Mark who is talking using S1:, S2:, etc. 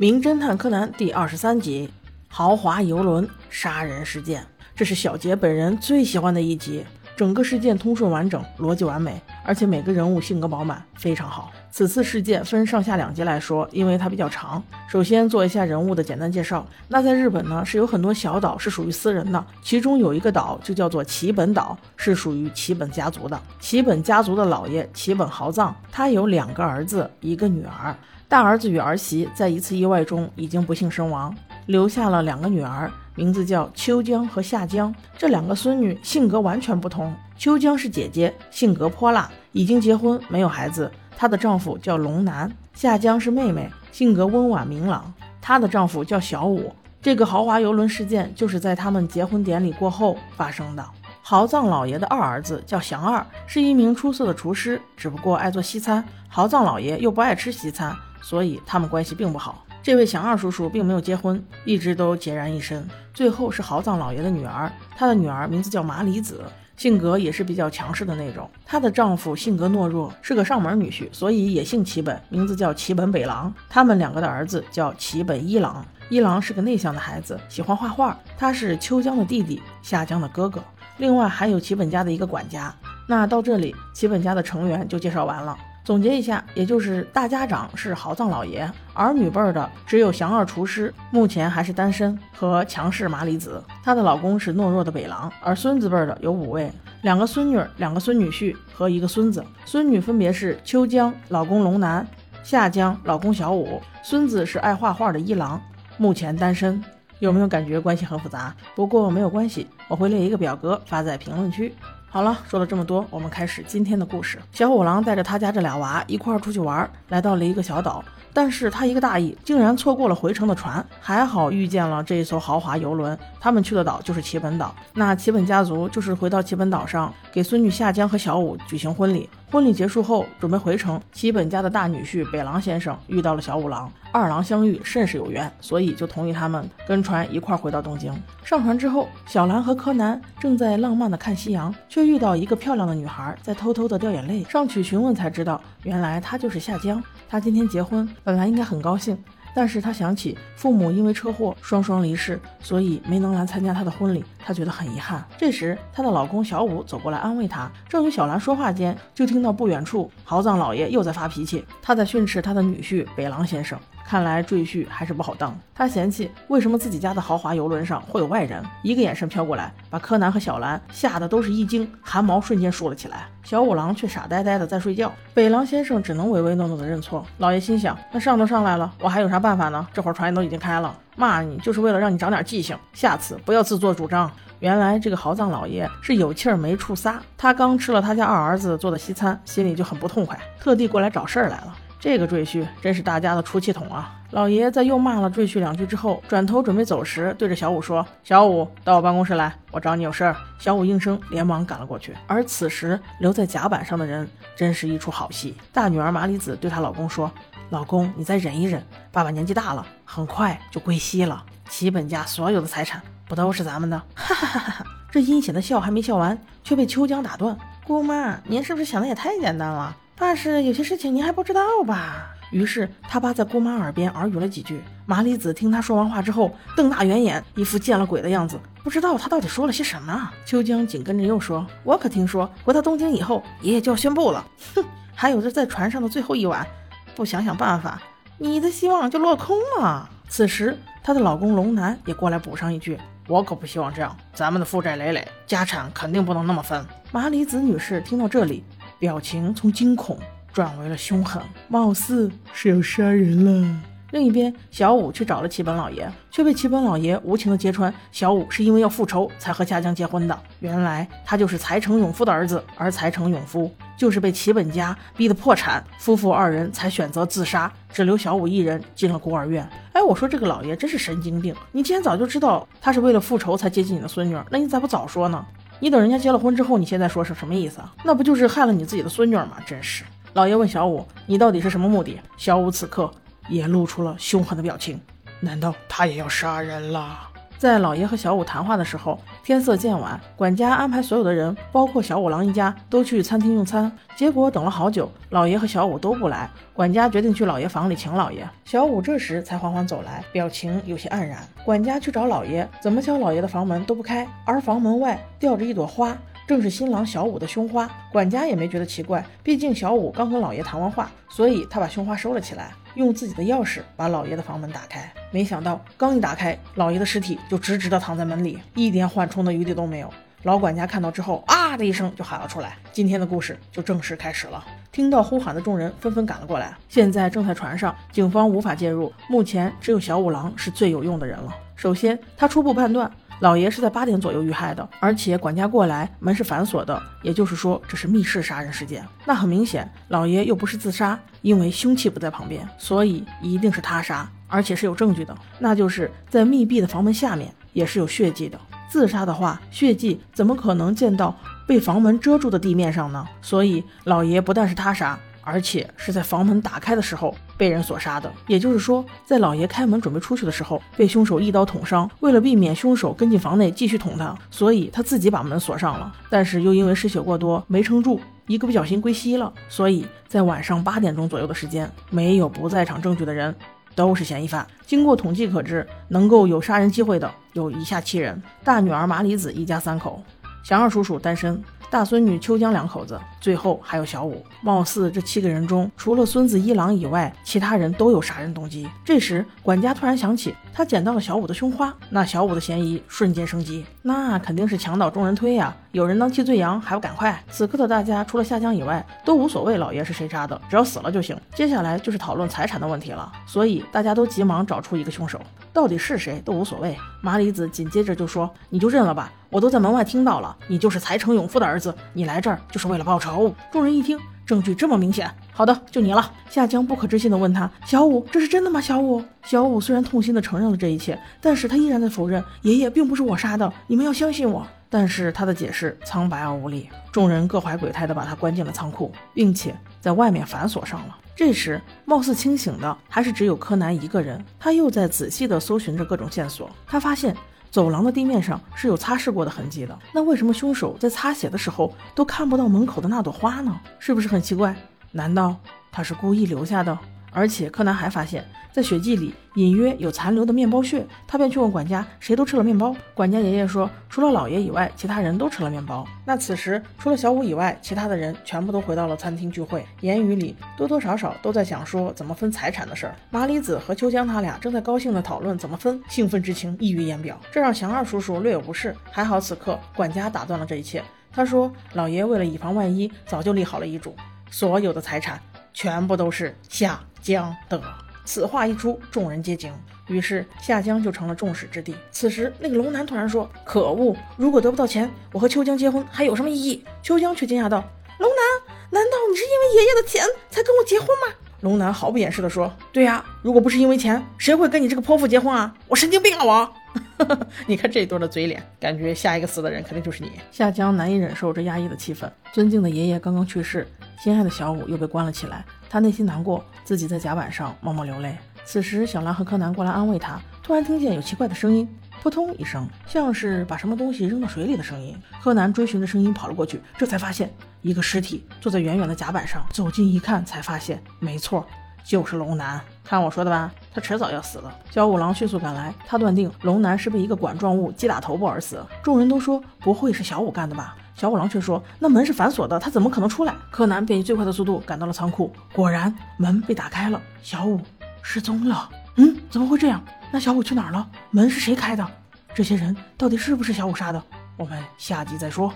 S1: 名侦探柯南第二十三集：豪华游轮杀人事件。这是小杰本人最喜欢的一集，整个事件通顺完整，逻辑完美，而且每个人物性格饱满，非常好。此次事件分上下两集来说，因为它比较长。首先做一下人物的简单介绍。那在日本呢，是有很多小岛是属于私人的，其中有一个岛就叫做齐本岛，是属于齐本家族的。齐本家族的老爷齐本豪藏，他有两个儿子，一个女儿。大儿子与儿媳在一次意外中已经不幸身亡，留下了两个女儿，名字叫秋江和夏江。这两个孙女性格完全不同。秋江是姐姐，性格泼辣，已经结婚，没有孩子。她的丈夫叫龙南。夏江是妹妹，性格温婉明朗，她的丈夫叫小武。这个豪华游轮事件就是在他们结婚典礼过后发生的。豪藏老爷的二儿子叫祥二，是一名出色的厨师，只不过爱做西餐。豪藏老爷又不爱吃西餐。所以他们关系并不好。这位祥二叔叔并没有结婚，一直都孑然一身。最后是豪藏老爷的女儿，她的女儿名字叫麻里子，性格也是比较强势的那种。她的丈夫性格懦弱，是个上门女婿，所以也姓齐本，名字叫齐本北郎。他们两个的儿子叫齐本一郎，一郎是个内向的孩子，喜欢画画。他是秋江的弟弟，夏江的哥哥。另外还有齐本家的一个管家。那到这里，齐本家的成员就介绍完了。总结一下，也就是大家长是豪藏老爷，儿女辈的只有祥二厨师，目前还是单身，和强势麻里子，她的老公是懦弱的北狼，而孙子辈的有五位，两个孙女，两个孙女婿和一个孙子，孙女分别是秋江老公龙南，夏江老公小五，孙子是爱画画的一郎，目前单身。有没有感觉关系很复杂？不过没有关系，我会列一个表格发在评论区。好了，说了这么多，我们开始今天的故事。小五郎带着他家这俩娃一块儿出去玩，来到了一个小岛。但是他一个大意，竟然错过了回程的船。还好遇见了这一艘豪华游轮，他们去的岛就是齐本岛。那齐本家族就是回到齐本岛上，给孙女夏江和小五举行婚礼。婚礼结束后，准备回城。齐本家的大女婿北狼先生遇到了小五郎，二郎相遇甚是有缘，所以就同意他们跟船一块回到东京。上船之后，小兰和柯南正在浪漫的看夕阳，却遇到一个漂亮的女孩在偷偷的掉眼泪。上去询问才知道，原来她就是夏江。她今天结婚，本来应该很高兴，但是她想起父母因为车祸双双离世，所以没能来参加她的婚礼，她觉得很遗憾。这时，她的老公小五走过来安慰她。正与小兰说话间，就听到不远处豪藏老爷又在发脾气，他在训斥他的女婿北狼先生。看来赘婿还是不好当。他嫌弃为什么自己家的豪华游轮上会有外人，一个眼神飘过来，把柯南和小兰吓得都是一惊，汗毛瞬间竖了起来。小五郎却傻呆呆的在睡觉。北狼先生只能唯唯诺诺的认错。老爷心想：那上都上来了，我还有啥办法呢？这会儿船都已经开了，骂你就是为了让你长点记性，下次不要自作主张。原来这个豪藏老爷是有气儿没处撒，他刚吃了他家二儿子做的西餐，心里就很不痛快，特地过来找事儿来了。这个赘婿真是大家的出气筒啊！老爷在又骂了赘婿两句之后，转头准备走时，对着小五说：“小五，到我办公室来，我找你有事儿。”小五应声，连忙赶了过去。而此时留在甲板上的人，真是一出好戏。大女儿麻里子对她老公说：“老公，你再忍一忍，爸爸年纪大了，很快就归西了。齐本家所有的财产不都是咱们的？” 哈哈哈哈！这阴险的笑还没笑完，却被秋江打断：“姑妈，您是不是想的也太简单了？”但是有些事情您还不知道吧？于是他爸在姑妈耳边耳语了几句。麻里子听他说完话之后，瞪大圆眼，一副见了鬼的样子，不知道他到底说了些什么。秋江紧跟着又说：“我可听说，回到东京以后，爷爷就要宣布了。哼，还有这在船上的最后一晚，不想想办法，你的希望就落空了。”此时，她的老公龙南也过来补上一句：“我可不希望这样，咱们的负债累累，家产肯定不能那么分。”麻里子女士听到这里。表情从惊恐转为了凶狠，貌似是要杀人了。另一边，小五去找了齐本老爷，却被齐本老爷无情的揭穿：小五是因为要复仇才和夏江结婚的。原来他就是财成永夫的儿子，而财成永夫就是被齐本家逼得破产，夫妇二人才选择自杀，只留小五一人进了孤儿院。哎，我说这个老爷真是神经病！你既然早就知道他是为了复仇才接近你的孙女，那你咋不早说呢？你等人家结了婚之后，你现在说是什么意思啊？那不就是害了你自己的孙女吗？真是！老爷问小五：“你到底是什么目的？”小五此刻也露出了凶狠的表情。难道他也要杀人了？在老爷和小五谈话的时候，天色渐晚，管家安排所有的人，包括小五郎一家，都去餐厅用餐。结果等了好久，老爷和小五都不来。管家决定去老爷房里请老爷。小五这时才缓缓走来，表情有些黯然。管家去找老爷，怎么敲老爷的房门都不开，而房门外吊着一朵花。正是新郎小五的胸花，管家也没觉得奇怪，毕竟小五刚和老爷谈完话，所以他把胸花收了起来，用自己的钥匙把老爷的房门打开。没想到刚一打开，老爷的尸体就直直的躺在门里，一点缓冲的余地都没有。老管家看到之后，啊的一声就喊了出来。今天的故事就正式开始了。听到呼喊的众人纷纷赶了过来，现在正在船上，警方无法介入，目前只有小五郎是最有用的人了。首先，他初步判断。老爷是在八点左右遇害的，而且管家过来门是反锁的，也就是说这是密室杀人事件。那很明显，老爷又不是自杀，因为凶器不在旁边，所以一定是他杀，而且是有证据的，那就是在密闭的房门下面也是有血迹的。自杀的话，血迹怎么可能溅到被房门遮住的地面上呢？所以老爷不但是他杀。而且是在房门打开的时候被人所杀的，也就是说，在老爷开门准备出去的时候，被凶手一刀捅伤。为了避免凶手跟进房内继续捅他，所以他自己把门锁上了。但是又因为失血过多没撑住，一个不小心归西了。所以在晚上八点钟左右的时间，没有不在场证据的人都是嫌疑犯。经过统计可知，能够有杀人机会的有以下七人：大女儿麻里子一家三口，祥二叔叔单身。大孙女秋江两口子，最后还有小五。貌似这七个人中，除了孙子一郎以外，其他人都有杀人动机。这时，管家突然想起，他捡到了小五的胸花，那小五的嫌疑瞬间升级，那肯定是墙倒众人推呀！有人当替罪羊，还不赶快？此刻的大家，除了夏江以外，都无所谓老爷是谁杀的，只要死了就行。接下来就是讨论财产的问题了，所以大家都急忙找出一个凶手，到底是谁都无所谓。麻里子紧接着就说：“你就认了吧。”我都在门外听到了，你就是财成永夫的儿子，你来这儿就是为了报仇。众人一听，证据这么明显，好的，就你了。夏江不可置信地问他：“小五，这是真的吗？”小五，小五虽然痛心地承认了这一切，但是他依然在否认：“爷爷并不是我杀的，你们要相信我。”但是他的解释苍白而无力，众人各怀鬼胎地把他关进了仓库，并且在外面反锁上了。这时，貌似清醒的还是只有柯南一个人，他又在仔细地搜寻着各种线索，他发现。走廊的地面上是有擦拭过的痕迹的，那为什么凶手在擦血的时候都看不到门口的那朵花呢？是不是很奇怪？难道他是故意留下的？而且柯南还发现，在血迹里隐约有残留的面包屑，他便去问管家，谁都吃了面包。管家爷爷说，除了老爷以外，其他人都吃了面包。那此时除了小五以外，其他的人全部都回到了餐厅聚会，言语里多多少少都在想说怎么分财产的事儿。麻里子和秋江他俩正在高兴地讨论怎么分，兴奋之情溢于言表，这让祥二叔叔略有不适。还好此刻管家打断了这一切，他说，老爷为了以防万一，早就立好了遗嘱，所有的财产全部都是夏。江的此话一出，众人皆惊，于是夏江就成了众矢之的。此时，那个龙男突然说：“可恶！如果得不到钱，我和秋江结婚还有什么意义？”秋江却惊讶道：“龙男，难道你是因为爷爷的钱才跟我结婚吗？”龙男毫不掩饰地说：“对呀，如果不是因为钱，谁会跟你这个泼妇结婚啊？我神经病啊我！” 你看这一对的嘴脸，感觉下一个死的人肯定就是你。夏江难以忍受这压抑的气氛，尊敬的爷爷刚刚去世，心爱的小五又被关了起来，他内心难过，自己在甲板上默默流泪。此时，小兰和柯南过来安慰他，突然听见有奇怪的声音，扑通一声，像是把什么东西扔到水里的声音。柯南追寻着声音跑了过去，这才发现一个尸体坐在远远的甲板上。走近一看，才发现没错。就是龙男，看我说的吧，他迟早要死的。小五郎迅速赶来，他断定龙男是被一个管状物击打头部而死。众人都说不会是小五干的吧？小五郎却说那门是反锁的，他怎么可能出来？柯南便以最快的速度赶到了仓库，果然门被打开了，小五失踪了。嗯，怎么会这样？那小五去哪儿了？门是谁开的？这些人到底是不是小五杀的？我们下集再说。